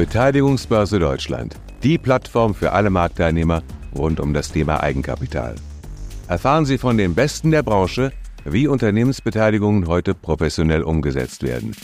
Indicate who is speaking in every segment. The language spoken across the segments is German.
Speaker 1: Beteiligungsbörse Deutschland, die Plattform für alle Marktteilnehmer rund um das Thema Eigenkapital. Erfahren Sie von den Besten der Branche, wie Unternehmensbeteiligungen heute professionell umgesetzt werden.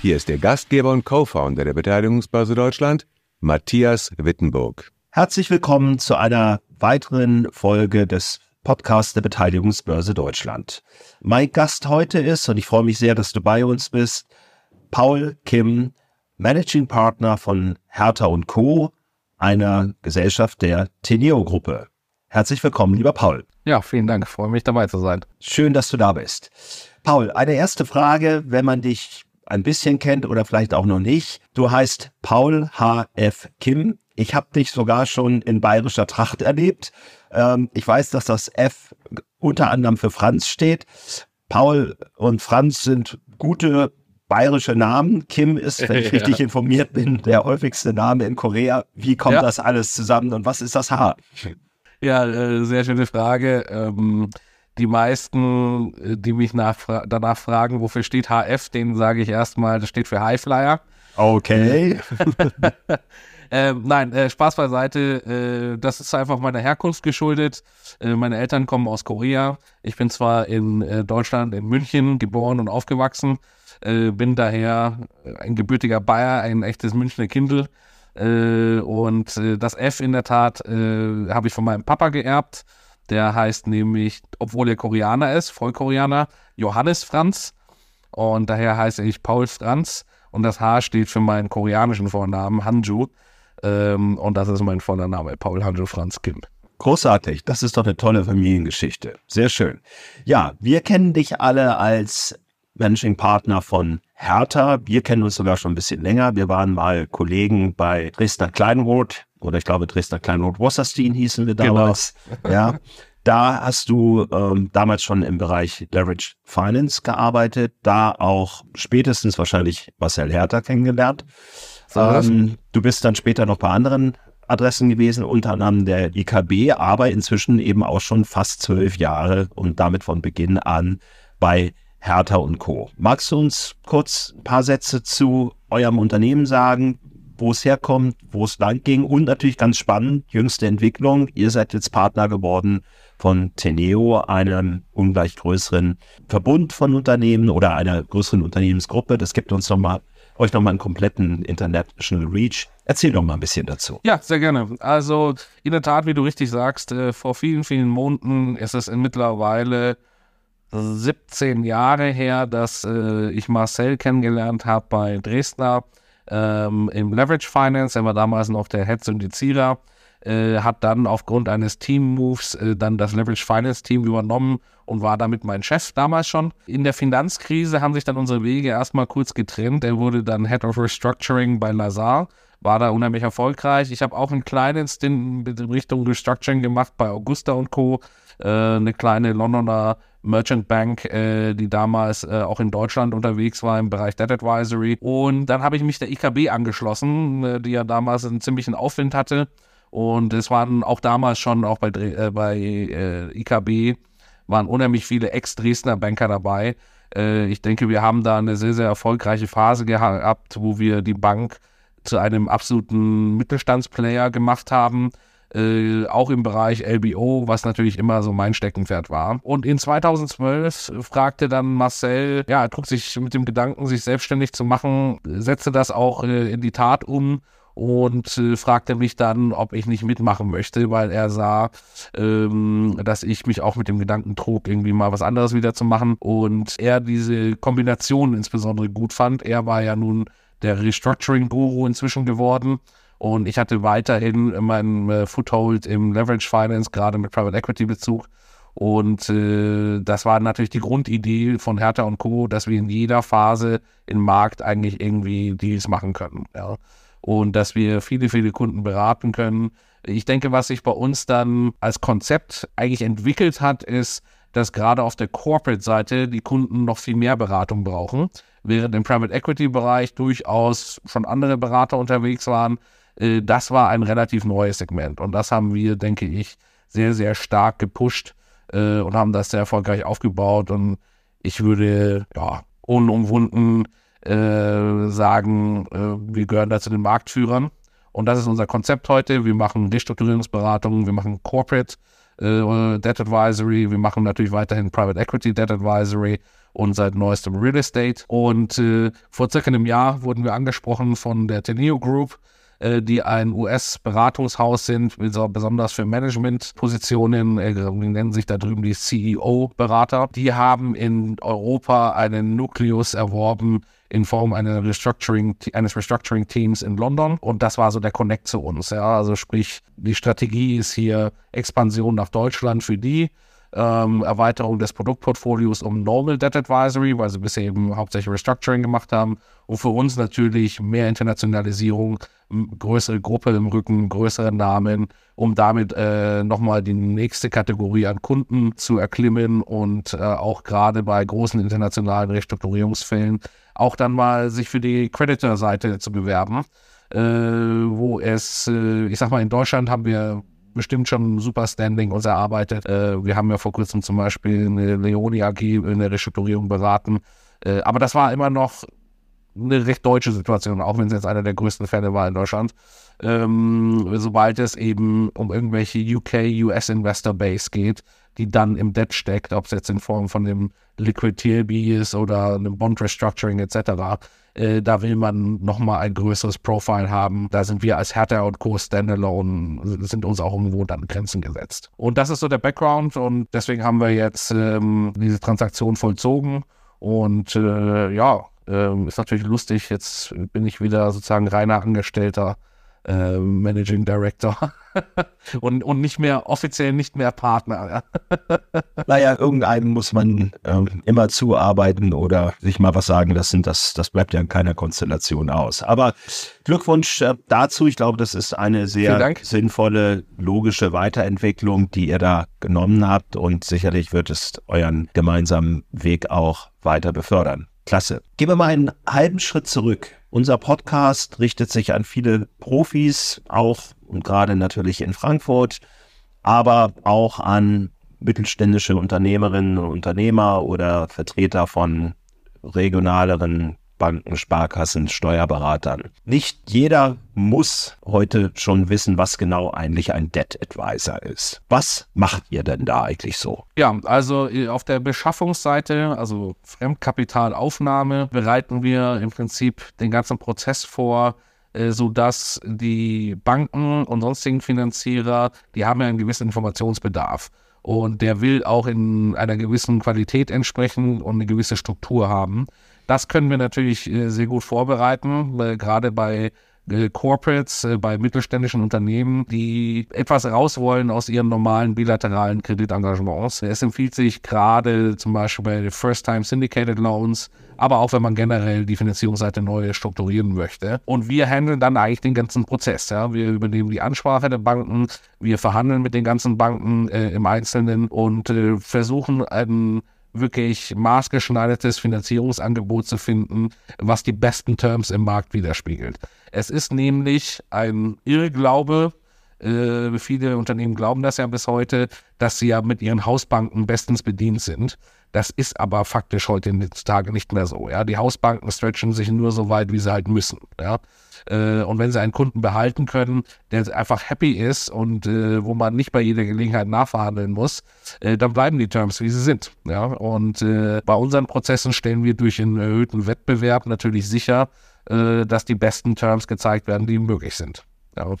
Speaker 1: Hier ist der Gastgeber und Co-Founder der Beteiligungsbörse Deutschland, Matthias Wittenburg.
Speaker 2: Herzlich willkommen zu einer weiteren Folge des Podcasts der Beteiligungsbörse Deutschland. Mein Gast heute ist, und ich freue mich sehr, dass du bei uns bist, Paul Kim, Managing Partner von Hertha und Co., einer Gesellschaft der Teneo Gruppe. Herzlich willkommen, lieber Paul.
Speaker 3: Ja, vielen Dank. Freue mich dabei zu sein.
Speaker 2: Schön, dass du da bist. Paul, eine erste Frage, wenn man dich ein bisschen kennt oder vielleicht auch noch nicht. Du heißt Paul H.F. Kim. Ich habe dich sogar schon in bayerischer Tracht erlebt. Ähm, ich weiß, dass das F unter anderem für Franz steht. Paul und Franz sind gute bayerische Namen. Kim ist, wenn ich richtig informiert bin, der häufigste Name in Korea. Wie kommt ja. das alles zusammen und was ist das H?
Speaker 3: Ja, äh, sehr schöne Frage. Ähm, die meisten, äh, die mich danach fragen, wofür steht HF, denen sage ich erstmal, das steht für Highflyer.
Speaker 2: Okay.
Speaker 3: äh, nein, äh, Spaß beiseite. Äh, das ist einfach meiner Herkunft geschuldet. Äh, meine Eltern kommen aus Korea. Ich bin zwar in äh, Deutschland, in München geboren und aufgewachsen, bin daher ein gebürtiger Bayer, ein echtes Münchner Kindl. und das F in der Tat habe ich von meinem Papa geerbt. Der heißt nämlich, obwohl er Koreaner ist, Vollkoreaner, Johannes Franz. Und daher heiße ich Paul Franz. Und das H steht für meinen koreanischen Vornamen, Hanju. Ähm, und das ist mein voller Name, Paul Hanju Franz Kim.
Speaker 2: Großartig, das ist doch eine tolle Familiengeschichte. Sehr schön. Ja, wir kennen dich alle als Managing Partner von Hertha. Wir kennen uns sogar schon ein bisschen länger. Wir waren mal Kollegen bei Dresdner Kleinroth oder ich glaube Dresdner Kleinroth Wasserstein hießen wir genau. damals. Genau. Ja. Da hast du ähm, damals schon im Bereich Leverage Finance gearbeitet, da auch spätestens wahrscheinlich Marcel Hertha kennengelernt. Ähm, du bist dann später noch bei anderen Adressen gewesen, unter anderem der IKB, aber inzwischen eben auch schon fast zwölf Jahre und damit von Beginn an bei Hertha und Co. Magst du uns kurz ein paar Sätze zu eurem Unternehmen sagen, wo es herkommt, wo es lang ging und natürlich ganz spannend, jüngste Entwicklung. Ihr seid jetzt Partner geworden von Teneo, einem ungleich größeren Verbund von Unternehmen oder einer größeren Unternehmensgruppe. Das gibt uns nochmal euch nochmal einen kompletten International Reach. Erzähl doch mal ein bisschen dazu.
Speaker 3: Ja, sehr gerne. Also in der Tat, wie du richtig sagst, äh, vor vielen, vielen Monaten ist es mittlerweile 17 Jahre her, dass äh, ich Marcel kennengelernt habe bei Dresdner ähm, im Leverage Finance. Er war damals noch der Head-Syndizierer, äh, hat dann aufgrund eines Team-Moves äh, dann das Leverage Finance Team übernommen und war damit mein Chef damals schon. In der Finanzkrise haben sich dann unsere Wege erstmal kurz getrennt. Er wurde dann Head of Restructuring bei Lazar war da unheimlich erfolgreich. Ich habe auch einen kleinen Stint in Richtung Restructuring gemacht bei Augusta und Co. Äh, eine kleine Londoner Merchant Bank, äh, die damals äh, auch in Deutschland unterwegs war im Bereich Debt Advisory. Und dann habe ich mich der IKB angeschlossen, äh, die ja damals einen ziemlichen Aufwind hatte. Und es waren auch damals schon, auch bei, äh, bei äh, IKB, waren unheimlich viele Ex-Dresdner Banker dabei. Äh, ich denke, wir haben da eine sehr, sehr erfolgreiche Phase gehabt, wo wir die Bank zu einem absoluten Mittelstandsplayer gemacht haben äh, auch im Bereich LBO, was natürlich immer so mein Steckenpferd war. Und in 2012 fragte dann Marcel, ja, er trug sich mit dem Gedanken, sich selbstständig zu machen, setzte das auch äh, in die Tat um und äh, fragte mich dann, ob ich nicht mitmachen möchte, weil er sah, ähm, dass ich mich auch mit dem Gedanken trug, irgendwie mal was anderes wieder zu machen und er diese Kombination insbesondere gut fand. Er war ja nun der Restructuring-Guru inzwischen geworden und ich hatte weiterhin meinen äh, Foothold im Leverage Finance, gerade mit Private Equity Bezug. Und äh, das war natürlich die Grundidee von Hertha und Co., dass wir in jeder Phase im Markt eigentlich irgendwie Deals machen können. Ja. Und dass wir viele, viele Kunden beraten können. Ich denke, was sich bei uns dann als Konzept eigentlich entwickelt hat, ist, dass gerade auf der Corporate-Seite die Kunden noch viel mehr Beratung brauchen, während im Private Equity-Bereich durchaus schon andere Berater unterwegs waren, äh, das war ein relativ neues Segment. Und das haben wir, denke ich, sehr, sehr stark gepusht äh, und haben das sehr erfolgreich aufgebaut. Und ich würde ja unumwunden äh, sagen, äh, wir gehören da zu den Marktführern. Und das ist unser Konzept heute. Wir machen Restrukturierungsberatungen, wir machen Corporate äh, Debt Advisory, wir machen natürlich weiterhin Private Equity Debt Advisory und seit neuestem Real Estate. Und äh, vor circa einem Jahr wurden wir angesprochen von der Teneo Group, die ein US-Beratungshaus sind, besonders für Managementpositionen, äh, nennen sich da drüben die CEO-Berater. Die haben in Europa einen Nukleus erworben in Form einer Restructuring, eines Restructuring-Teams in London. Und das war so der Connect zu uns. Ja, also sprich, die Strategie ist hier Expansion nach Deutschland für die ähm, Erweiterung des Produktportfolios um Normal Debt Advisory, weil sie bisher eben hauptsächlich Restructuring gemacht haben. Und für uns natürlich mehr Internationalisierung, größere Gruppe im Rücken, größere Namen, um damit äh, nochmal die nächste Kategorie an Kunden zu erklimmen und äh, auch gerade bei großen internationalen Restrukturierungsfällen auch dann mal sich für die Creditor-Seite zu bewerben. Äh, wo es, äh, ich sag mal, in Deutschland haben wir bestimmt schon ein super Standing uns erarbeitet. Äh, wir haben ja vor kurzem zum Beispiel eine Leoni AG in der Restrukturierung beraten. Äh, aber das war immer noch eine recht deutsche Situation, auch wenn es jetzt einer der größten Fälle war in Deutschland. Ähm, sobald es eben um irgendwelche UK, US Investor Base geht, die dann im Debt steckt, ob es jetzt in Form von dem Liquid TLB ist oder einem Bond Restructuring etc., äh, da will man nochmal ein größeres Profile haben. Da sind wir als Hertha und Co. Standalone, sind uns auch irgendwo dann Grenzen gesetzt. Und das ist so der Background und deswegen haben wir jetzt ähm, diese Transaktion vollzogen. Und äh, ja, äh, ist natürlich lustig. Jetzt bin ich wieder sozusagen reiner Angestellter äh, Managing Director und, und nicht mehr offiziell nicht mehr Partner.
Speaker 2: naja, irgendeinem muss man äh, immer zuarbeiten oder sich mal was sagen lassen. Das, das bleibt ja in keiner Konstellation aus. Aber Glückwunsch äh, dazu. Ich glaube, das ist eine sehr sinnvolle, logische Weiterentwicklung, die ihr da genommen habt und sicherlich wird es euren gemeinsamen Weg auch weiter befördern. Klasse. Gehen wir mal einen halben Schritt zurück. Unser Podcast richtet sich an viele Profis, auch und gerade natürlich in Frankfurt, aber auch an mittelständische Unternehmerinnen und Unternehmer oder Vertreter von regionaleren Banken, Sparkassen, Steuerberatern. Nicht jeder muss heute schon wissen, was genau eigentlich ein Debt Advisor ist. Was macht ihr denn da eigentlich so?
Speaker 3: Ja, also äh, auf der Beschaffungsseite, also Fremdkapitalaufnahme, bereiten wir im Prinzip den ganzen Prozess vor, äh, sodass die Banken und sonstigen Finanzierer, die haben ja einen gewissen Informationsbedarf. Und der will auch in einer gewissen Qualität entsprechen und eine gewisse Struktur haben. Das können wir natürlich äh, sehr gut vorbereiten, gerade bei äh, Corporates, äh, bei mittelständischen Unternehmen, die etwas raus wollen aus ihren normalen bilateralen Kreditengagements. Es empfiehlt sich gerade zum Beispiel bei First-Time Syndicated Loans, aber auch wenn man generell die Finanzierungsseite neu strukturieren möchte. Und wir handeln dann eigentlich den ganzen Prozess. Ja. Wir übernehmen die Ansprache der Banken, wir verhandeln mit den ganzen Banken äh, im Einzelnen und äh, versuchen einen wirklich maßgeschneidertes Finanzierungsangebot zu finden, was die besten Terms im Markt widerspiegelt. Es ist nämlich ein Irrglaube, äh, viele Unternehmen glauben das ja bis heute, dass sie ja mit ihren Hausbanken bestens bedient sind. Das ist aber faktisch heutzutage nicht mehr so. Ja? Die Hausbanken stretchen sich nur so weit, wie sie halt müssen. Ja? Äh, und wenn sie einen Kunden behalten können, der einfach happy ist und äh, wo man nicht bei jeder Gelegenheit nachverhandeln muss, äh, dann bleiben die Terms, wie sie sind. Ja? Und äh, bei unseren Prozessen stellen wir durch einen erhöhten Wettbewerb natürlich sicher, äh, dass die besten Terms gezeigt werden, die möglich sind.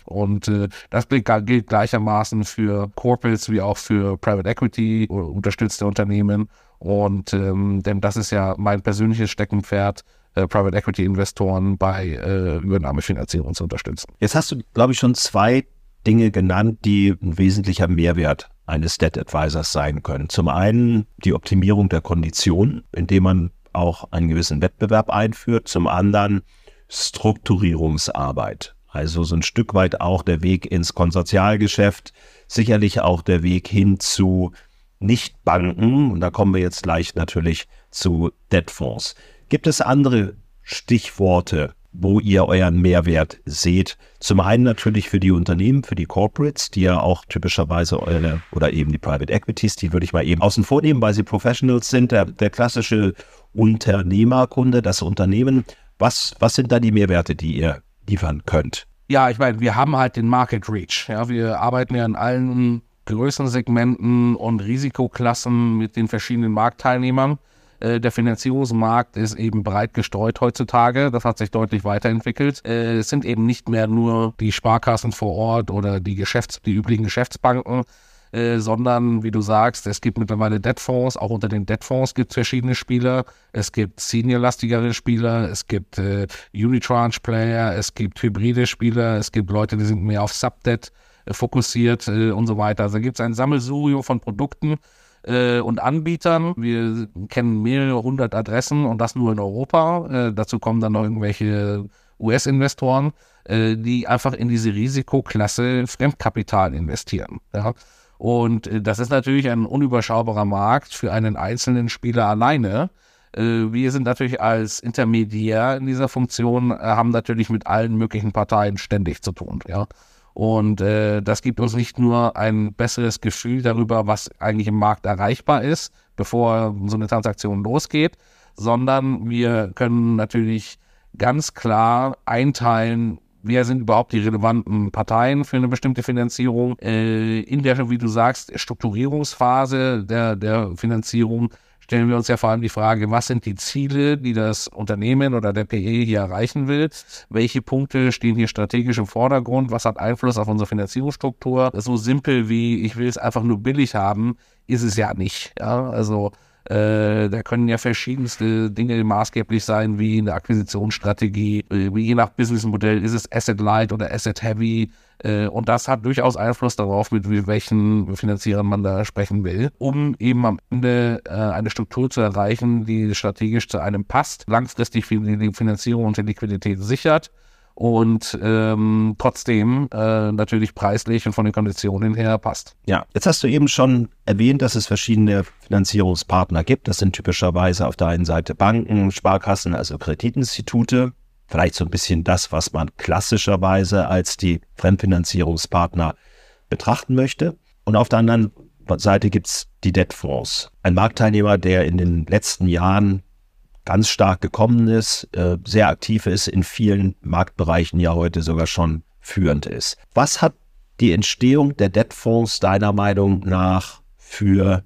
Speaker 3: Und äh, das gilt, gleichermaßen für Corporates wie auch für Private Equity unterstützte Unternehmen. Und ähm, denn das ist ja mein persönliches Steckenpferd, äh, Private Equity Investoren bei äh, Übernahmefinanzierung zu unterstützen.
Speaker 2: Jetzt hast du, glaube ich, schon zwei Dinge genannt, die ein wesentlicher Mehrwert eines Debt Advisors sein können. Zum einen die Optimierung der Konditionen, indem man auch einen gewissen Wettbewerb einführt. Zum anderen Strukturierungsarbeit. Also so ein Stück weit auch der Weg ins Konsortialgeschäft, sicherlich auch der Weg hin zu Nichtbanken. Und da kommen wir jetzt gleich natürlich zu Debtfonds. Gibt es andere Stichworte, wo ihr euren Mehrwert seht. Zum einen natürlich für die Unternehmen, für die Corporates, die ja auch typischerweise eure oder eben die Private Equities, die würde ich mal eben außen vor nehmen, weil sie Professionals sind, der, der klassische Unternehmerkunde, das Unternehmen. Was, was sind da die Mehrwerte, die ihr liefern könnt?
Speaker 3: Ja, ich meine, wir haben halt den Market Reach. Ja, wir arbeiten ja in allen Größensegmenten und Risikoklassen mit den verschiedenen Marktteilnehmern. Äh, der Finanzierungsmarkt ist eben breit gestreut heutzutage. Das hat sich deutlich weiterentwickelt. Äh, es sind eben nicht mehr nur die Sparkassen vor Ort oder die Geschäfts-, die üblichen Geschäftsbanken, äh, sondern wie du sagst, es gibt mittlerweile Debtfonds. Auch unter den Debtfonds gibt es verschiedene Spieler. Es gibt seniorlastigere Spieler, es gibt äh, Unitranche-Player, es gibt hybride Spieler, es gibt Leute, die sind mehr auf Subdebt fokussiert äh, und so weiter. Also gibt es ein Sammelsurium von Produkten äh, und Anbietern. Wir kennen mehrere hundert Adressen und das nur in Europa. Äh, dazu kommen dann noch irgendwelche US-Investoren, äh, die einfach in diese Risikoklasse Fremdkapital investieren. Ja. Und äh, das ist natürlich ein unüberschaubarer Markt für einen einzelnen Spieler alleine. Äh, wir sind natürlich als Intermediär in dieser Funktion, haben natürlich mit allen möglichen Parteien ständig zu tun. Ja. Und äh, das gibt uns nicht nur ein besseres Gefühl darüber, was eigentlich im Markt erreichbar ist, bevor so eine Transaktion losgeht, sondern wir können natürlich ganz klar einteilen, wer sind überhaupt die relevanten Parteien für eine bestimmte Finanzierung. Äh, in der, wie du sagst, Strukturierungsphase der, der Finanzierung stellen wir uns ja vor allem die Frage, was sind die Ziele, die das Unternehmen oder der PE hier erreichen will? Welche Punkte stehen hier strategisch im Vordergrund? Was hat Einfluss auf unsere Finanzierungsstruktur? So simpel wie ich will es einfach nur billig haben, ist es ja nicht. Ja, also äh, da können ja verschiedenste Dinge maßgeblich sein, wie eine Akquisitionsstrategie, äh, wie je nach Businessmodell ist es Asset Light oder Asset Heavy. Äh, und das hat durchaus Einfluss darauf, mit welchen Finanzierern man da sprechen will, um eben am Ende äh, eine Struktur zu erreichen, die strategisch zu einem passt, langfristig die Finanzierung und die Liquidität sichert und ähm, trotzdem äh, natürlich preislich und von den Konditionen her passt.
Speaker 2: Ja, jetzt hast du eben schon erwähnt, dass es verschiedene Finanzierungspartner gibt. Das sind typischerweise auf der einen Seite Banken, Sparkassen, also Kreditinstitute. Vielleicht so ein bisschen das, was man klassischerweise als die Fremdfinanzierungspartner betrachten möchte. Und auf der anderen Seite gibt es die Debtfonds. Ein Marktteilnehmer, der in den letzten Jahren ganz stark gekommen ist, äh, sehr aktiv ist, in vielen Marktbereichen ja heute sogar schon führend ist. Was hat die Entstehung der Debtfonds deiner Meinung nach für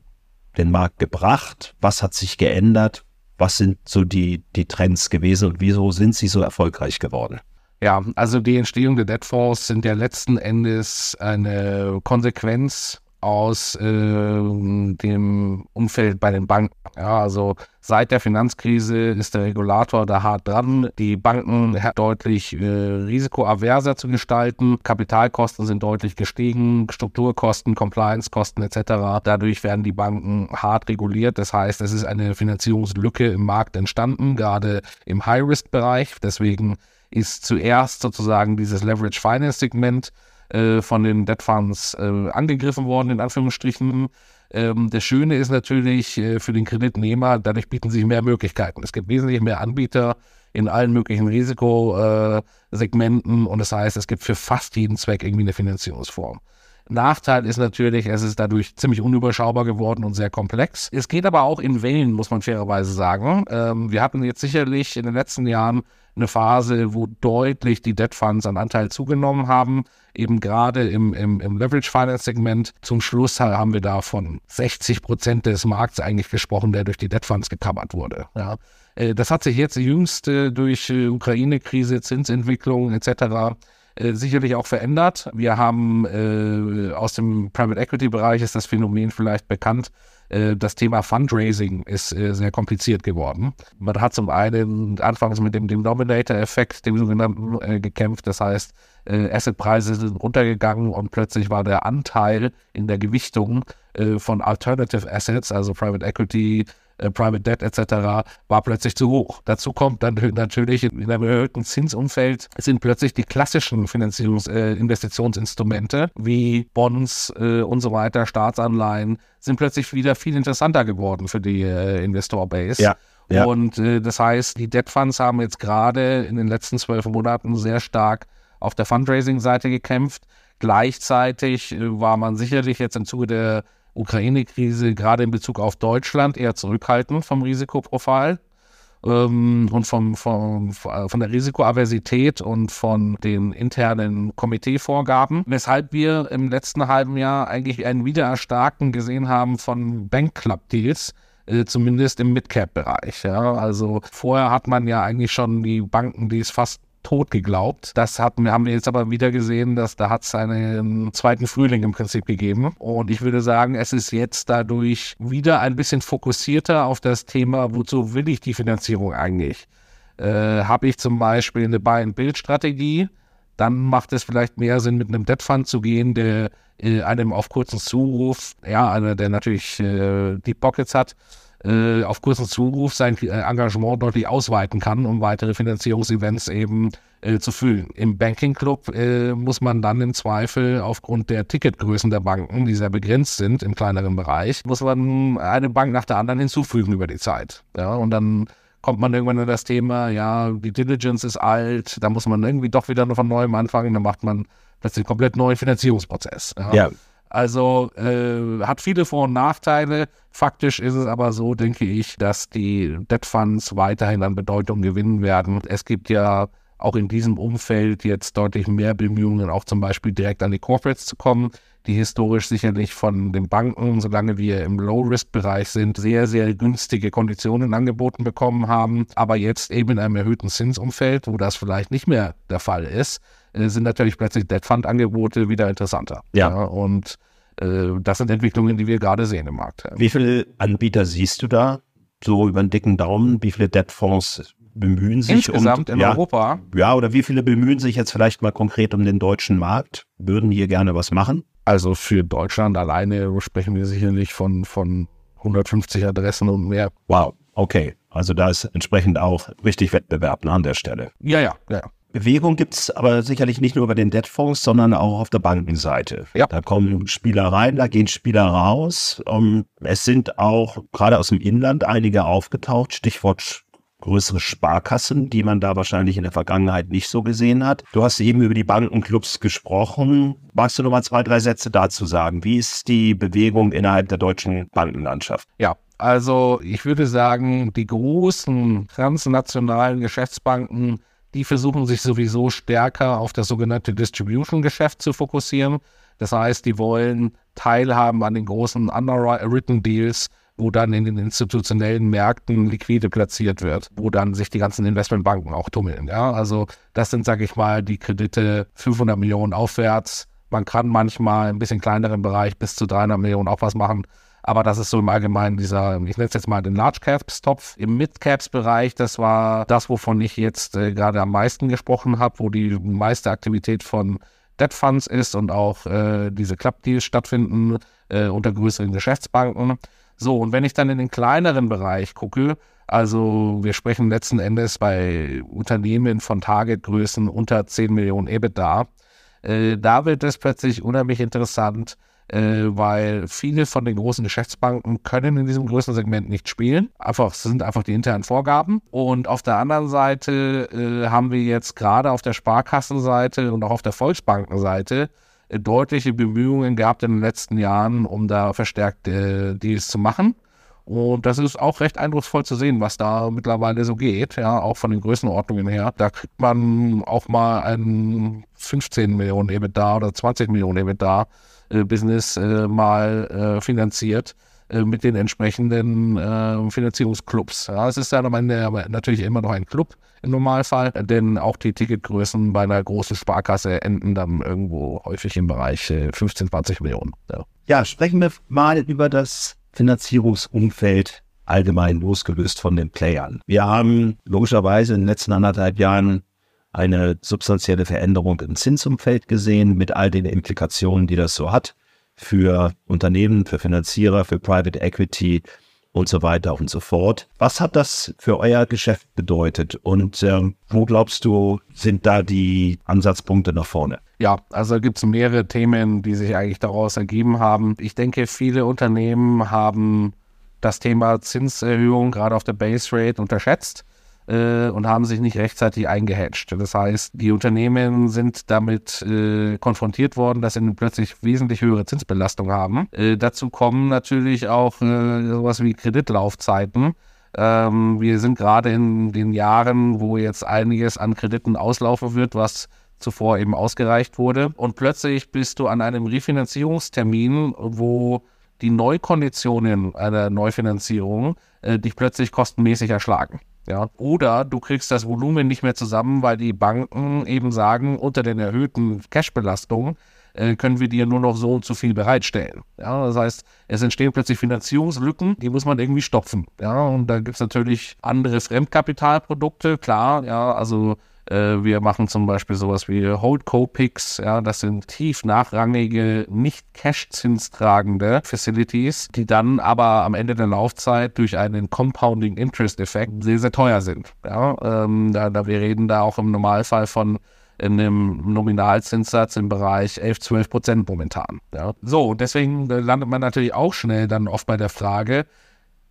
Speaker 2: den Markt gebracht? Was hat sich geändert? Was sind so die, die Trends gewesen und wieso sind sie so erfolgreich geworden?
Speaker 3: Ja, also die Entstehung der Debtfonds sind ja letzten Endes eine Konsequenz aus äh, dem Umfeld bei den Banken. Ja, also seit der Finanzkrise ist der Regulator da hart dran, die Banken deutlich äh, risikoaverser zu gestalten. Kapitalkosten sind deutlich gestiegen, Strukturkosten, Compliance-Kosten etc. Dadurch werden die Banken hart reguliert. Das heißt, es ist eine Finanzierungslücke im Markt entstanden, gerade im High-Risk-Bereich. Deswegen ist zuerst sozusagen dieses Leverage-Finance-Segment äh, von den Debt Funds äh, angegriffen worden, in Anführungsstrichen. Ähm, das Schöne ist natürlich äh, für den Kreditnehmer, dadurch bieten sich mehr Möglichkeiten. Es gibt wesentlich mehr Anbieter in allen möglichen Risikosegmenten und das heißt, es gibt für fast jeden Zweck irgendwie eine Finanzierungsform. Nachteil ist natürlich, es ist dadurch ziemlich unüberschaubar geworden und sehr komplex. Es geht aber auch in Wellen, muss man fairerweise sagen. Ähm, wir hatten jetzt sicherlich in den letzten Jahren eine Phase, wo deutlich die Debt Funds an Anteil zugenommen haben, eben gerade im, im, im Leverage Finance Segment. Zum Schluss haben wir da von 60 Prozent des Markts eigentlich gesprochen, der durch die Debt Funds gecovert wurde. Ja. Äh, das hat sich jetzt jüngst durch äh, Ukraine-Krise, Zinsentwicklung etc. Äh, sicherlich auch verändert. Wir haben äh, aus dem Private Equity Bereich ist das Phänomen vielleicht bekannt, äh, das Thema Fundraising ist äh, sehr kompliziert geworden. Man hat zum einen anfangs mit dem Denominator-Effekt, dem sogenannten, gekämpft. Das heißt, Assetpreise sind runtergegangen und plötzlich war der Anteil in der Gewichtung von Alternative Assets, also Private Equity, Private Debt etc. war plötzlich zu hoch. Dazu kommt dann natürlich in einem erhöhten Zinsumfeld sind plötzlich die klassischen Finanzierungs-, äh, Investitionsinstrumente wie Bonds äh, und so weiter, Staatsanleihen, sind plötzlich wieder viel interessanter geworden für die äh, Investor-Base.
Speaker 2: Ja.
Speaker 3: Ja. Und äh, das heißt, die Debt Funds haben jetzt gerade in den letzten zwölf Monaten sehr stark auf der Fundraising-Seite gekämpft. Gleichzeitig äh, war man sicherlich jetzt im Zuge der Ukraine-Krise gerade in Bezug auf Deutschland eher zurückhaltend vom Risikoprofil ähm, und vom, vom, von der Risikoaversität und von den internen Komiteevorgaben, weshalb wir im letzten halben Jahr eigentlich ein Wiedererstarken gesehen haben von Bank Club Deals, äh, zumindest im Midcap-Bereich. Ja. Also vorher hat man ja eigentlich schon die Banken, die es fast tot geglaubt. Das hatten, haben wir jetzt aber wieder gesehen, dass da hat es einen zweiten Frühling im Prinzip gegeben. Und ich würde sagen, es ist jetzt dadurch wieder ein bisschen fokussierter auf das Thema, wozu will ich die Finanzierung eigentlich? Äh, Habe ich zum Beispiel eine Buy-and-Build-Strategie? Dann macht es vielleicht mehr Sinn, mit einem Debt Fund zu gehen, der äh, einem auf kurzen Zuruf, ja, einer, der natürlich äh, Deep Pockets hat, äh, auf kurzen Zuruf sein äh, Engagement deutlich ausweiten kann, um weitere Finanzierungsevents eben äh, zu füllen. Im Banking Club äh, muss man dann im Zweifel aufgrund der Ticketgrößen der Banken, die sehr begrenzt sind im kleineren Bereich, muss man eine Bank nach der anderen hinzufügen über die Zeit. Ja, und dann kommt man irgendwann in das Thema, ja, die Diligence ist alt, da muss man irgendwie doch wieder von neuem anfangen, dann macht man plötzlich einen komplett neuen Finanzierungsprozess.
Speaker 2: Ja. ja.
Speaker 3: Also äh, hat viele Vor- und Nachteile. Faktisch ist es aber so, denke ich, dass die Debt Funds weiterhin an Bedeutung gewinnen werden. Es gibt ja auch in diesem Umfeld jetzt deutlich mehr Bemühungen, auch zum Beispiel direkt an die Corporates zu kommen, die historisch sicherlich von den Banken, solange wir im Low-Risk-Bereich sind, sehr, sehr günstige Konditionen angeboten bekommen haben, aber jetzt eben in einem erhöhten Zinsumfeld, wo das vielleicht nicht mehr der Fall ist, äh, sind natürlich plötzlich Debt Fund-Angebote wieder interessanter.
Speaker 2: Ja. ja
Speaker 3: und äh, das sind Entwicklungen, die wir gerade sehen im Markt.
Speaker 2: Wie viele Anbieter siehst du da? So über den dicken Daumen, wie viele Debt-Fonds bemühen sich
Speaker 3: insgesamt um, in
Speaker 2: ja,
Speaker 3: Europa.
Speaker 2: Ja, oder wie viele bemühen sich jetzt vielleicht mal konkret um den deutschen Markt? Würden hier gerne was machen?
Speaker 3: Also für Deutschland alleine sprechen wir sicherlich von, von 150 Adressen und mehr.
Speaker 2: Wow, okay. Also da ist entsprechend auch richtig Wettbewerb ne, an der Stelle.
Speaker 3: Ja, ja, ja.
Speaker 2: Bewegung gibt es aber sicherlich nicht nur bei den Debtfonds, sondern auch auf der Bankenseite. Ja. Da kommen Spieler rein, da gehen Spieler raus. Um, es sind auch gerade aus dem Inland einige aufgetaucht. Stichwort größere Sparkassen, die man da wahrscheinlich in der Vergangenheit nicht so gesehen hat. Du hast eben über die Bankenclubs gesprochen. Magst du noch mal zwei, drei Sätze dazu sagen? Wie ist die Bewegung innerhalb der deutschen Bankenlandschaft?
Speaker 3: Ja, also ich würde sagen, die großen transnationalen Geschäftsbanken die versuchen sich sowieso stärker auf das sogenannte Distribution-Geschäft zu fokussieren. Das heißt, die wollen teilhaben an den großen underwritten Deals, wo dann in den institutionellen Märkten liquide platziert wird, wo dann sich die ganzen Investmentbanken auch tummeln. Ja? Also das sind, sage ich mal, die Kredite 500 Millionen aufwärts. Man kann manchmal im bisschen kleineren Bereich bis zu 300 Millionen auch was machen. Aber das ist so im Allgemeinen dieser, ich nenne es jetzt mal den Large Caps Topf. Im Mid Caps Bereich, das war das, wovon ich jetzt äh, gerade am meisten gesprochen habe, wo die meiste Aktivität von Debt Funds ist und auch äh, diese Club Deals stattfinden äh, unter größeren Geschäftsbanken. So, und wenn ich dann in den kleineren Bereich gucke, also wir sprechen letzten Endes bei Unternehmen von Targetgrößen unter 10 Millionen EBITDA, äh, da wird es plötzlich unheimlich interessant, äh, weil viele von den großen Geschäftsbanken können in diesem Größensegment nicht spielen. Einfach, sind einfach die internen Vorgaben. Und auf der anderen Seite äh, haben wir jetzt gerade auf der Sparkassenseite und auch auf der Volksbankenseite deutliche Bemühungen gehabt in den letzten Jahren, um da verstärkt äh, Deals zu machen. Und das ist auch recht eindrucksvoll zu sehen, was da mittlerweile so geht, ja, auch von den Größenordnungen her. Da kriegt man auch mal ein 15 Millionen EBITDA oder 20 Millionen EBITDA äh, Business äh, mal äh, finanziert mit den entsprechenden äh, Finanzierungsclubs. Ja, es ist ja natürlich immer noch ein Club im Normalfall, denn auch die Ticketgrößen bei einer großen Sparkasse enden dann irgendwo häufig im Bereich 15, 20 Millionen.
Speaker 2: Ja. ja, sprechen wir mal über das Finanzierungsumfeld allgemein losgelöst von den Playern. Wir haben logischerweise in den letzten anderthalb Jahren eine substanzielle Veränderung im Zinsumfeld gesehen, mit all den Implikationen, die das so hat für Unternehmen, für Finanzierer, für Private Equity und so weiter und so fort. Was hat das für euer Geschäft bedeutet und ähm, wo glaubst du, sind da die Ansatzpunkte nach vorne?
Speaker 3: Ja, also gibt es mehrere Themen, die sich eigentlich daraus ergeben haben. Ich denke, viele Unternehmen haben das Thema Zinserhöhung gerade auf der Base Rate unterschätzt äh, und haben sich nicht rechtzeitig eingehatcht. Das heißt, die Unternehmen sind damit äh, konfrontiert worden, dass sie plötzlich wesentlich höhere Zinsbelastung haben. Äh, dazu kommen natürlich auch äh, sowas wie Kreditlaufzeiten. Ähm, wir sind gerade in den Jahren, wo jetzt einiges an Krediten auslaufen wird, was zuvor eben ausgereicht wurde. Und plötzlich bist du an einem Refinanzierungstermin, wo die Neukonditionen einer Neufinanzierung äh, dich plötzlich kostenmäßig erschlagen. Ja, oder du kriegst das Volumen nicht mehr zusammen, weil die Banken eben sagen, unter den erhöhten Cashbelastungen äh, können wir dir nur noch so und so viel bereitstellen. Ja, das heißt, es entstehen plötzlich Finanzierungslücken, die muss man irgendwie stopfen. Ja, und da gibt es natürlich andere Fremdkapitalprodukte, klar, ja, also wir machen zum Beispiel sowas wie Holdco-Picks. Ja, das sind tief nachrangige, nicht Cash-Zinstragende Facilities, die dann aber am Ende der Laufzeit durch einen Compounding Interest-Effekt sehr, sehr teuer sind. Ja, ähm, da, da wir reden da auch im Normalfall von einem Nominalzinssatz im Bereich 11, 12 Prozent momentan. Ja. So, deswegen landet man natürlich auch schnell dann oft bei der Frage,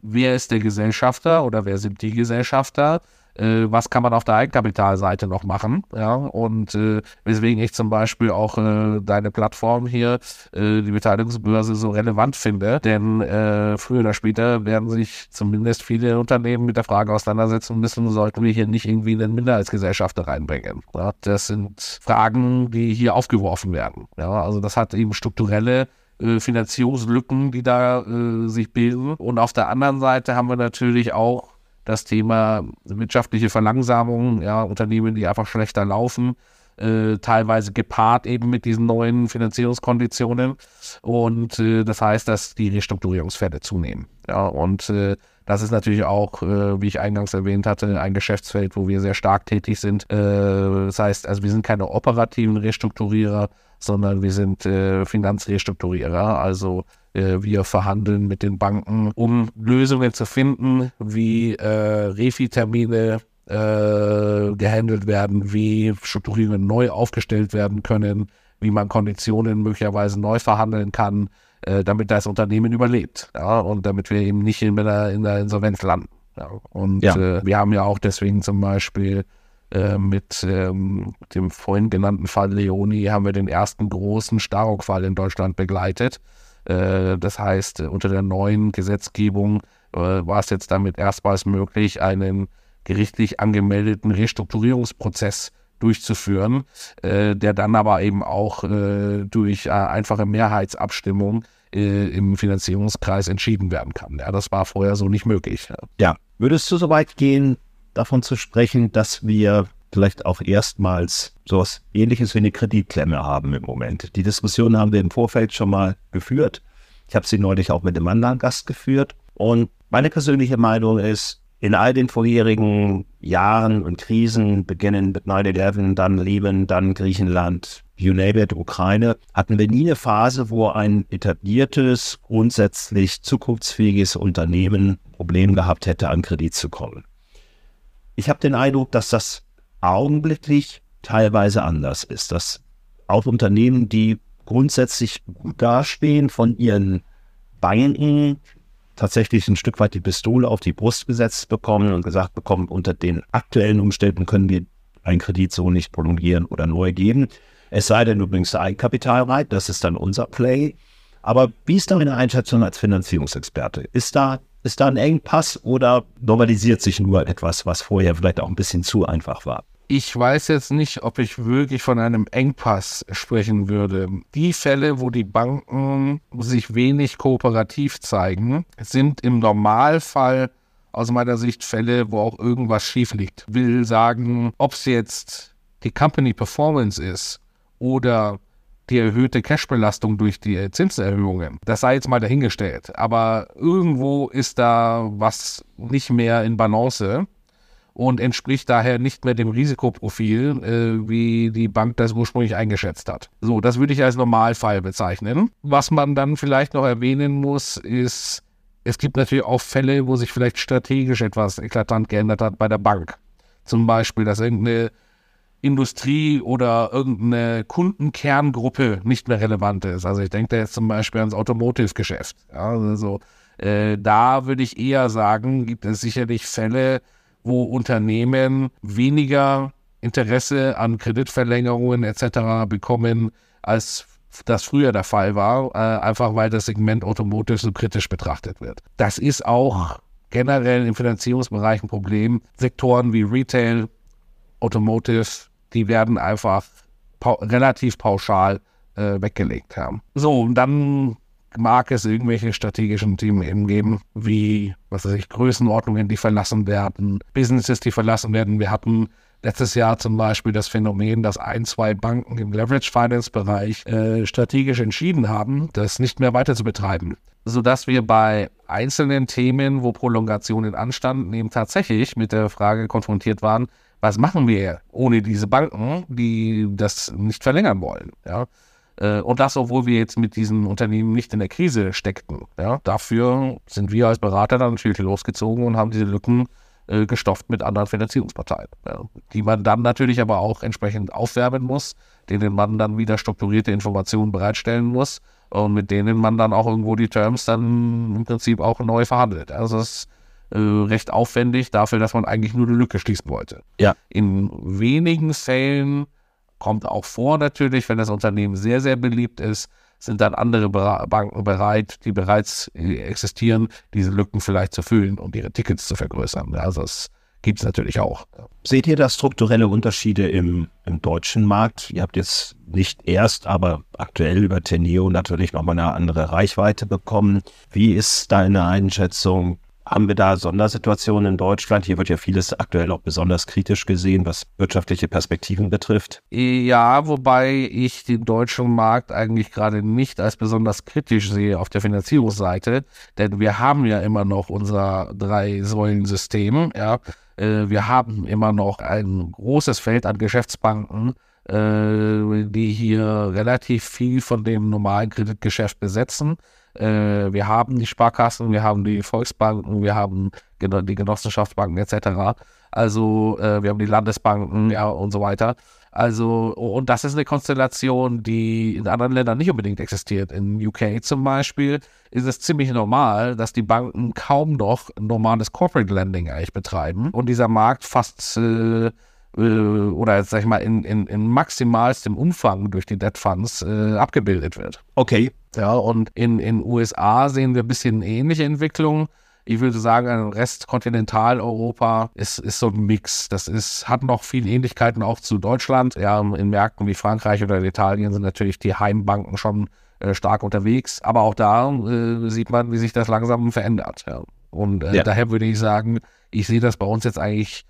Speaker 3: wer ist der Gesellschafter oder wer sind die Gesellschafter? Äh, was kann man auf der Eigenkapitalseite noch machen. Ja, und äh, weswegen ich zum Beispiel auch äh, deine Plattform hier, äh, die Beteiligungsbörse, so relevant finde. Denn äh, früher oder später werden sich zumindest viele Unternehmen mit der Frage auseinandersetzen müssen, sollten wir hier nicht irgendwie einen Minderheitsgesellschafter reinbringen. Ja, das sind Fragen, die hier aufgeworfen werden. Ja, also das hat eben strukturelle äh, Finanzierungslücken, die da äh, sich bilden. Und auf der anderen Seite haben wir natürlich auch das Thema wirtschaftliche Verlangsamung, ja, Unternehmen, die einfach schlechter laufen, äh, teilweise gepaart eben mit diesen neuen Finanzierungskonditionen. Und äh, das heißt, dass die Restrukturierungsfälle zunehmen. Ja, und äh, das ist natürlich auch, äh, wie ich eingangs erwähnt hatte, ein Geschäftsfeld, wo wir sehr stark tätig sind. Äh, das heißt, also wir sind keine operativen Restrukturierer, sondern wir sind äh, Finanzrestrukturierer. Also wir verhandeln mit den Banken, um Lösungen zu finden, wie äh, Refi-Termine äh, gehandelt werden, wie Strukturierungen neu aufgestellt werden können, wie man Konditionen möglicherweise neu verhandeln kann, äh, damit das Unternehmen überlebt. Ja, und damit wir eben nicht in der, in der Insolvenz landen. Ja, und ja. Äh, wir haben ja auch deswegen zum Beispiel äh, mit ähm, dem vorhin genannten Fall Leoni haben wir den ersten großen Starrock-Fall in Deutschland begleitet. Äh, das heißt, unter der neuen Gesetzgebung äh, war es jetzt damit erstmals möglich, einen gerichtlich angemeldeten Restrukturierungsprozess durchzuführen, äh, der dann aber eben auch durch einfache Mehrheitsabstimmung im Finanzierungskreis entschieden werden kann. Ja, das war vorher so nicht möglich.
Speaker 2: Ja, würdest du so weit gehen, davon zu sprechen, dass wir vielleicht auch erstmals sowas ähnliches wie eine Kreditklemme haben im Moment. Die Diskussion haben wir im Vorfeld schon mal geführt. Ich habe sie neulich auch mit einem anderen Gast geführt. Und meine persönliche Meinung ist, in all den vorherigen Jahren und Krisen, beginnen mit 9-11, dann Libyen, dann Griechenland, you name it, Ukraine, hatten wir nie eine Phase, wo ein etabliertes, grundsätzlich zukunftsfähiges Unternehmen Problem gehabt hätte, an Kredit zu kommen. Ich habe den Eindruck, dass das augenblicklich teilweise anders ist. Dass auch Unternehmen, die grundsätzlich gut dastehen, von ihren Banken tatsächlich ein Stück weit die Pistole auf die Brust gesetzt bekommen und gesagt bekommen, unter den aktuellen Umständen können wir einen Kredit so nicht prolongieren oder neu geben. Es sei denn übrigens der Eigenkapital reit, das ist dann unser Play. Aber wie ist da eine Einschätzung als Finanzierungsexperte? Ist da ist da ein Engpass oder normalisiert sich nur etwas, was vorher vielleicht auch ein bisschen zu einfach war?
Speaker 3: Ich weiß jetzt nicht, ob ich wirklich von einem Engpass sprechen würde. Die Fälle, wo die Banken sich wenig kooperativ zeigen, sind im Normalfall aus meiner Sicht Fälle, wo auch irgendwas schief liegt. Will sagen, ob es jetzt die Company Performance ist oder die erhöhte Cashbelastung durch die Zinserhöhungen. Das sei jetzt mal dahingestellt. Aber irgendwo ist da was nicht mehr in Balance und entspricht daher nicht mehr dem Risikoprofil, äh, wie die Bank das ursprünglich eingeschätzt hat. So, das würde ich als Normalfall bezeichnen. Was man dann vielleicht noch erwähnen muss, ist, es gibt natürlich auch Fälle, wo sich vielleicht strategisch etwas eklatant geändert hat bei der Bank. Zum Beispiel, dass irgendeine Industrie oder irgendeine Kundenkerngruppe nicht mehr relevant ist. Also ich denke da jetzt zum Beispiel ans Automotive-Geschäft. Ja, also Äh, da würde ich eher sagen, gibt es sicherlich Fälle, wo Unternehmen weniger Interesse an Kreditverlängerungen etc. bekommen, als das früher der Fall war, äh, einfach weil das Segment Automotive so kritisch betrachtet wird. Das ist auch generell im Finanzierungsbereich ein Problem. Sektoren wie Retail, Automotive, die werden einfach pau relativ pauschal äh, weggelegt haben. So, und dann mag es irgendwelche strategischen Themen geben, wie, was weiß ich, Größenordnungen, die verlassen werden, Businesses, die verlassen werden. Wir hatten letztes Jahr zum Beispiel das Phänomen, dass ein, zwei Banken im Leverage Finance Bereich äh, strategisch entschieden haben, das nicht mehr weiter zu betreiben. Sodass wir bei einzelnen Themen, wo Prolongationen anstanden, eben tatsächlich mit der Frage konfrontiert waren, was machen wir ohne diese Banken, die das nicht verlängern wollen. Ja? Äh, und das, obwohl wir jetzt mit diesen Unternehmen nicht in der Krise steckten. Ja? Dafür sind wir als Berater dann natürlich losgezogen und haben diese Lücken äh, gestopft mit anderen Finanzierungsparteien, ja, die man dann natürlich aber auch entsprechend aufwärmen muss, denen man dann wieder strukturierte Informationen bereitstellen muss und mit denen man dann auch irgendwo die Terms dann im Prinzip auch neu verhandelt. Also es ist äh, recht aufwendig dafür, dass man eigentlich nur eine Lücke schließen wollte.
Speaker 2: Ja.
Speaker 3: In wenigen Fällen kommt auch vor natürlich, wenn das Unternehmen sehr, sehr beliebt ist, sind dann andere Banken bereit, die bereits äh, existieren, diese Lücken vielleicht zu füllen und ihre Tickets zu vergrößern. Also das gibt es natürlich auch.
Speaker 2: Seht ihr da strukturelle Unterschiede im, im deutschen Markt? Ihr habt jetzt nicht erst, aber aktuell über Teneo natürlich nochmal eine andere Reichweite bekommen. Wie ist deine Einschätzung? Haben wir da Sondersituationen in Deutschland? Hier wird ja vieles aktuell auch besonders kritisch gesehen, was wirtschaftliche Perspektiven betrifft.
Speaker 3: Ja, wobei ich den deutschen Markt eigentlich gerade nicht als besonders kritisch sehe auf der Finanzierungsseite, denn wir haben ja immer noch unser Drei-Säulen-System. Ja. Äh, wir haben immer noch ein großes Feld an Geschäftsbanken, äh, die hier relativ viel von dem normalen Kreditgeschäft besetzen. Äh, wir haben die Sparkassen, wir haben die Volksbanken, wir haben die Genossenschaftsbanken etc. Also äh, wir haben die Landesbanken ja, und so weiter. Also, und das ist eine Konstellation, die in anderen Ländern nicht unbedingt existiert. In UK zum Beispiel ist es ziemlich normal, dass die Banken kaum noch normales Corporate Lending eigentlich betreiben und dieser Markt fast äh, äh, oder sag ich mal in, in, in maximalstem Umfang durch die Debt Funds äh, abgebildet wird.
Speaker 2: Okay.
Speaker 3: Ja, und in den USA sehen wir ein bisschen ähnliche Entwicklungen. Ich würde sagen, Rest Kontinentaleuropa ist, ist so ein Mix. Das ist, hat noch viele Ähnlichkeiten auch zu Deutschland. Ja, in Märkten wie Frankreich oder Italien sind natürlich die Heimbanken schon äh, stark unterwegs. Aber auch da äh, sieht man, wie sich das langsam verändert. Ja. Und äh, ja. daher würde ich sagen, ich sehe das bei uns jetzt eigentlich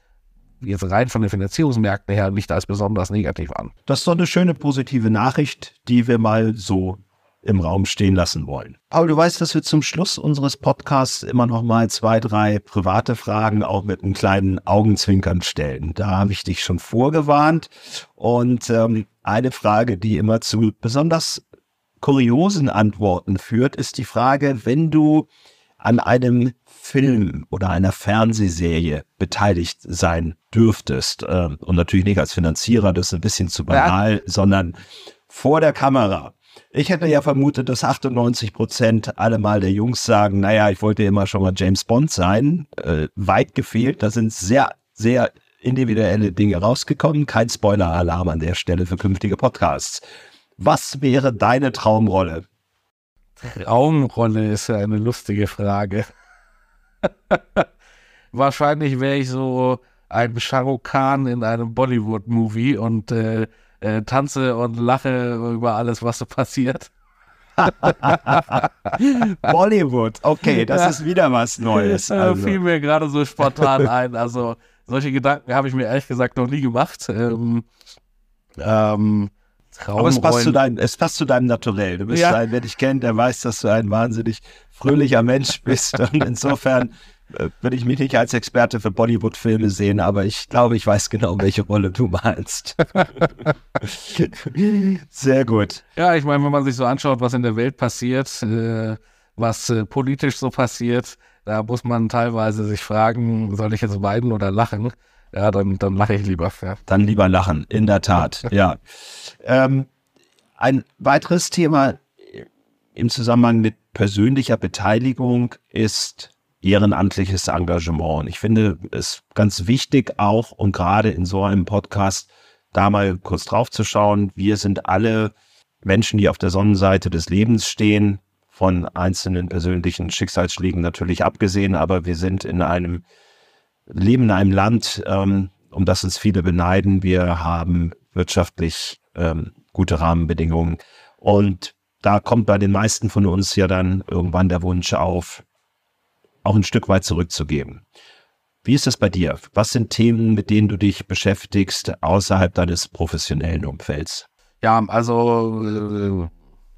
Speaker 3: jetzt rein von den Finanzierungsmärkten her nicht als besonders negativ an.
Speaker 2: Das ist doch eine schöne positive Nachricht, die wir mal so im Raum stehen lassen wollen. Paul, du weißt, dass wir zum Schluss unseres Podcasts immer noch mal zwei, drei private Fragen auch mit einem kleinen Augenzwinkern stellen. Da habe ich dich schon vorgewarnt. Und ähm, eine Frage, die immer zu besonders kuriosen Antworten führt, ist die Frage, wenn du an einem Film oder einer Fernsehserie beteiligt sein dürftest, äh, und natürlich nicht als Finanzierer, das ist ein bisschen zu banal, ja. sondern vor der Kamera. Ich hätte ja vermutet, dass 98 Prozent allemal der Jungs sagen, naja, ich wollte immer schon mal James Bond sein. Äh, weit gefehlt. Da sind sehr, sehr individuelle Dinge rausgekommen. Kein Spoiler-Alarm an der Stelle für künftige Podcasts. Was wäre deine Traumrolle?
Speaker 3: Traumrolle ist ja eine lustige Frage. Wahrscheinlich wäre ich so ein Shah Rukh Khan in einem Bollywood-Movie und äh, äh, tanze und lache über alles, was so passiert.
Speaker 2: Bollywood, okay, das ist wieder was Neues.
Speaker 3: Also. Fiel mir gerade so spontan ein. Also solche Gedanken habe ich mir ehrlich gesagt noch nie gemacht. Ähm,
Speaker 2: ähm, Aber es passt, zu dein, es passt zu deinem Naturell. Du bist ja. ein, wer dich kennt, der weiß, dass du ein wahnsinnig fröhlicher Mensch bist. Und insofern würde ich mich nicht als Experte für Bollywood-Filme sehen, aber ich glaube, ich weiß genau, welche Rolle du meinst. Sehr gut.
Speaker 3: Ja, ich meine, wenn man sich so anschaut, was in der Welt passiert, äh, was äh, politisch so passiert, da muss man teilweise sich fragen, soll ich jetzt weinen oder lachen? Ja, dann, dann lache ich lieber. Ja.
Speaker 2: Dann lieber lachen, in der Tat, ja. Ähm, ein weiteres Thema im Zusammenhang mit persönlicher Beteiligung ist ehrenamtliches Engagement. Und ich finde es ganz wichtig auch und gerade in so einem Podcast da mal kurz drauf zu schauen. Wir sind alle Menschen, die auf der Sonnenseite des Lebens stehen, von einzelnen persönlichen Schicksalsschlägen natürlich abgesehen, aber wir sind in einem leben in einem Land, ähm, um das uns viele beneiden. Wir haben wirtschaftlich ähm, gute Rahmenbedingungen und da kommt bei den meisten von uns ja dann irgendwann der Wunsch auf, auch ein Stück weit zurückzugeben. Wie ist das bei dir? Was sind Themen, mit denen du dich beschäftigst außerhalb deines professionellen Umfelds?
Speaker 3: Ja, also äh,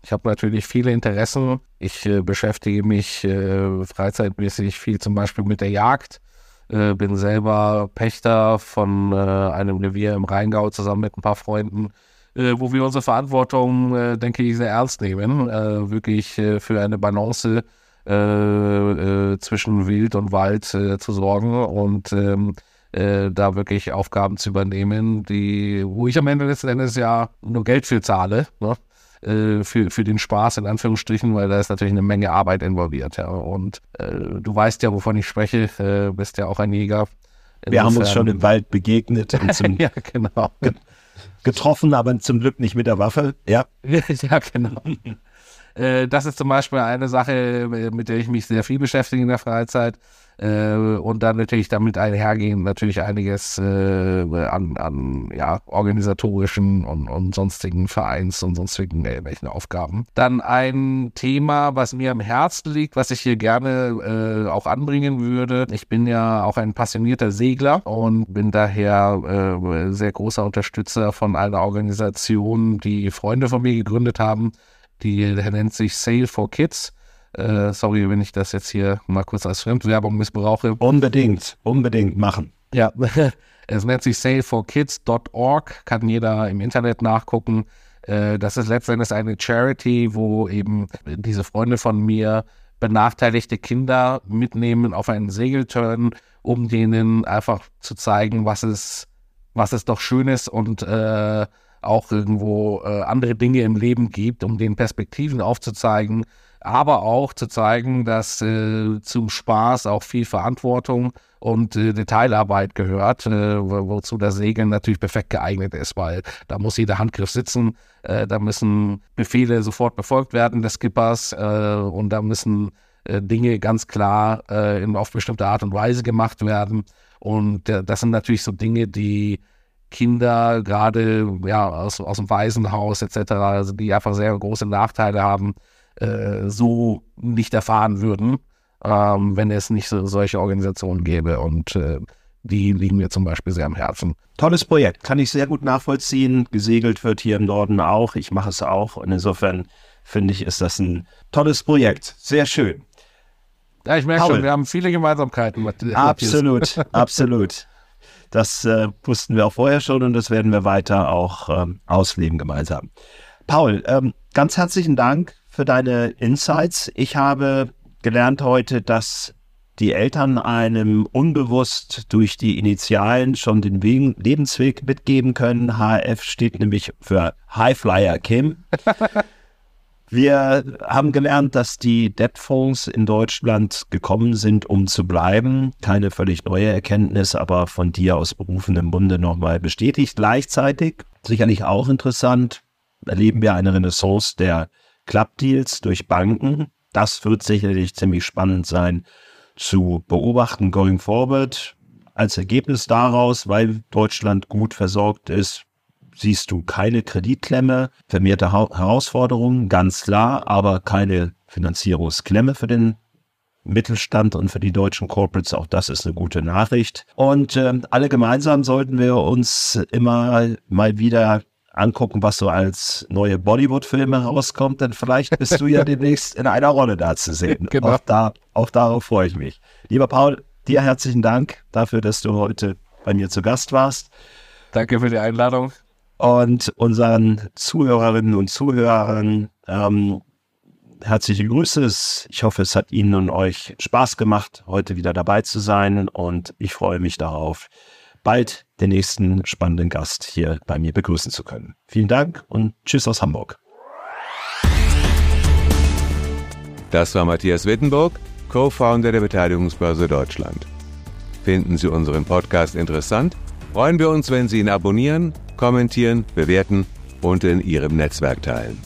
Speaker 3: ich habe natürlich viele Interessen. Ich äh, beschäftige mich äh, freizeitmäßig viel zum Beispiel mit der Jagd. bin selber Pächter von einem Revier im Rheingau zusammen mit ein paar Freunden äh, wo wir unsere Verantwortung, äh, denke ich, sehr ernst nehmen, äh, wirklich äh, für eine Balance äh, äh, zwischen Wild und Wald zu sorgen und ähm, da wirklich Aufgaben zu übernehmen, die, wo ich am Ende letzten Endes ja nur Geld für zahle, ne? für, für den Spaß in Anführungsstrichen, weil da ist natürlich eine Menge Arbeit involviert. Ja. Und du weißt ja, wovon ich spreche, bist ja auch ein Jäger.
Speaker 2: Insofern, Wir haben uns schon im Wald begegnet.
Speaker 3: ja, genau
Speaker 2: getroffen, aber zum Glück nicht mit der Waffe. Ja,
Speaker 3: ja genau. Äh, das ist zum Beispiel eine Sache, mit der ich mich sehr viel beschäftige in der Freizeit. Äh, und dann natürlich damit einhergehen natürlich einiges äh, an, an ja, organisatorischen und, und sonstigen Vereins und sonstigen welchen Aufgaben. Dann ein Thema, was mir am Herzen liegt, was ich hier gerne äh, auch anbringen würde. Ich bin ja auch ein passionierter Segler und bin daher äh, sehr großer Unterstützer von einer Organisation, die Freunde von mir gegründet haben. Die, der nennt sich Sail for Kids. Äh, sorry, wenn ich das jetzt hier mal kurz als Fremdwerbung missbrauche.
Speaker 2: Unbedingt, unbedingt machen.
Speaker 3: Ja, es nennt sich saleforkids.org, kann jeder im Internet nachgucken. Äh, das ist letztendlich eine Charity, wo eben diese Freunde von mir benachteiligte Kinder mitnehmen auf einen Segelturn, um denen einfach zu zeigen, was es, was es doch Schönes und äh, auch irgendwo äh, andere Dinge im Leben gibt, um den Perspektiven aufzuzeigen, aber auch zu zeigen, dass äh, zum Spaß auch viel Verantwortung und äh, Detailarbeit gehört, äh, wo, wozu das Segeln natürlich perfekt geeignet ist, weil da muss jeder Handgriff sitzen, äh, da müssen Befehle sofort befolgt werden des Skippers äh, und da müssen äh, Dinge ganz klar in, auf bestimmte Art und Weise gemacht werden. Und das sind natürlich so Dinge, die Kinder, gerade ja, aus, aus dem Waisenhaus etc., also die einfach sehr große Nachteile haben, äh, so nicht erfahren würden, ähm, wenn es nicht so, solche Organisationen gäbe. Und äh, die liegen mir zum Beispiel sehr am Herzen.
Speaker 2: Tolles Projekt, kann ich sehr gut nachvollziehen. Gesegelt wird hier im Norden auch. Ich mache es auch. Und insofern finde ich, ist das ein tolles Projekt. Sehr schön.
Speaker 3: Ja, ich merke Paul. schon, wir haben viele Gemeinsamkeiten.
Speaker 2: Absolut, absolut. Das äh, wussten wir auch vorher schon und das werden wir weiter auch ähm, ausleben gemeinsam. Paul, ähm, ganz herzlichen Dank für deine Insights. Ich habe gelernt heute, dass die Eltern einem unbewusst durch die Initialen schon den Lebensweg mitgeben können. HF steht nämlich für Highflyer Kim. Wir haben gelernt, dass die Debtfonds in Deutschland gekommen sind, um zu bleiben. Keine völlig neue Erkenntnis, aber von dir aus berufenem Munde nochmal bestätigt. Gleichzeitig, sicherlich auch interessant, erleben wir eine Renaissance der Clubdeals durch Banken. Das wird sicherlich ziemlich spannend sein zu beobachten going forward. Als Ergebnis daraus, weil Deutschland gut versorgt ist, siehst du keine Kreditklemme, vermehrte ha Herausforderungen, ganz klar, aber keine Finanzierungsklemme für den Mittelstand und für die deutschen Corporates. Auch das ist eine gute Nachricht. Und äh, alle gemeinsam sollten wir uns immer mal wieder angucken, was so als neue Bollywood-Filme rauskommt, denn vielleicht bist du ja demnächst in einer Rolle da zu sehen. Genau. Auch, da, auch darauf freue ich mich. Lieber Paul, dir herzlichen Dank dafür, dass du heute bei mir zu Gast warst.
Speaker 3: Danke für die Einladung
Speaker 2: und unseren Zuhörerinnen und Zuhörern ähm, herzliche Grüße. Ich hoffe, es hat Ihnen und euch Spaß gemacht, heute wieder dabei zu sein und ich freue mich darauf, bald den nächsten spannenden Gast hier bei mir begrüßen zu können. Vielen Dank und Tschüss aus Hamburg.
Speaker 1: Das war Matthias Wittenburg, Co-Founder der Beteiligungsbörse Deutschland. Finden Sie unseren Podcast interessant? Freuen wir uns, wenn Sie ihn abonnieren, kommentieren, bewerten und in Ihrem Netzwerk teilen.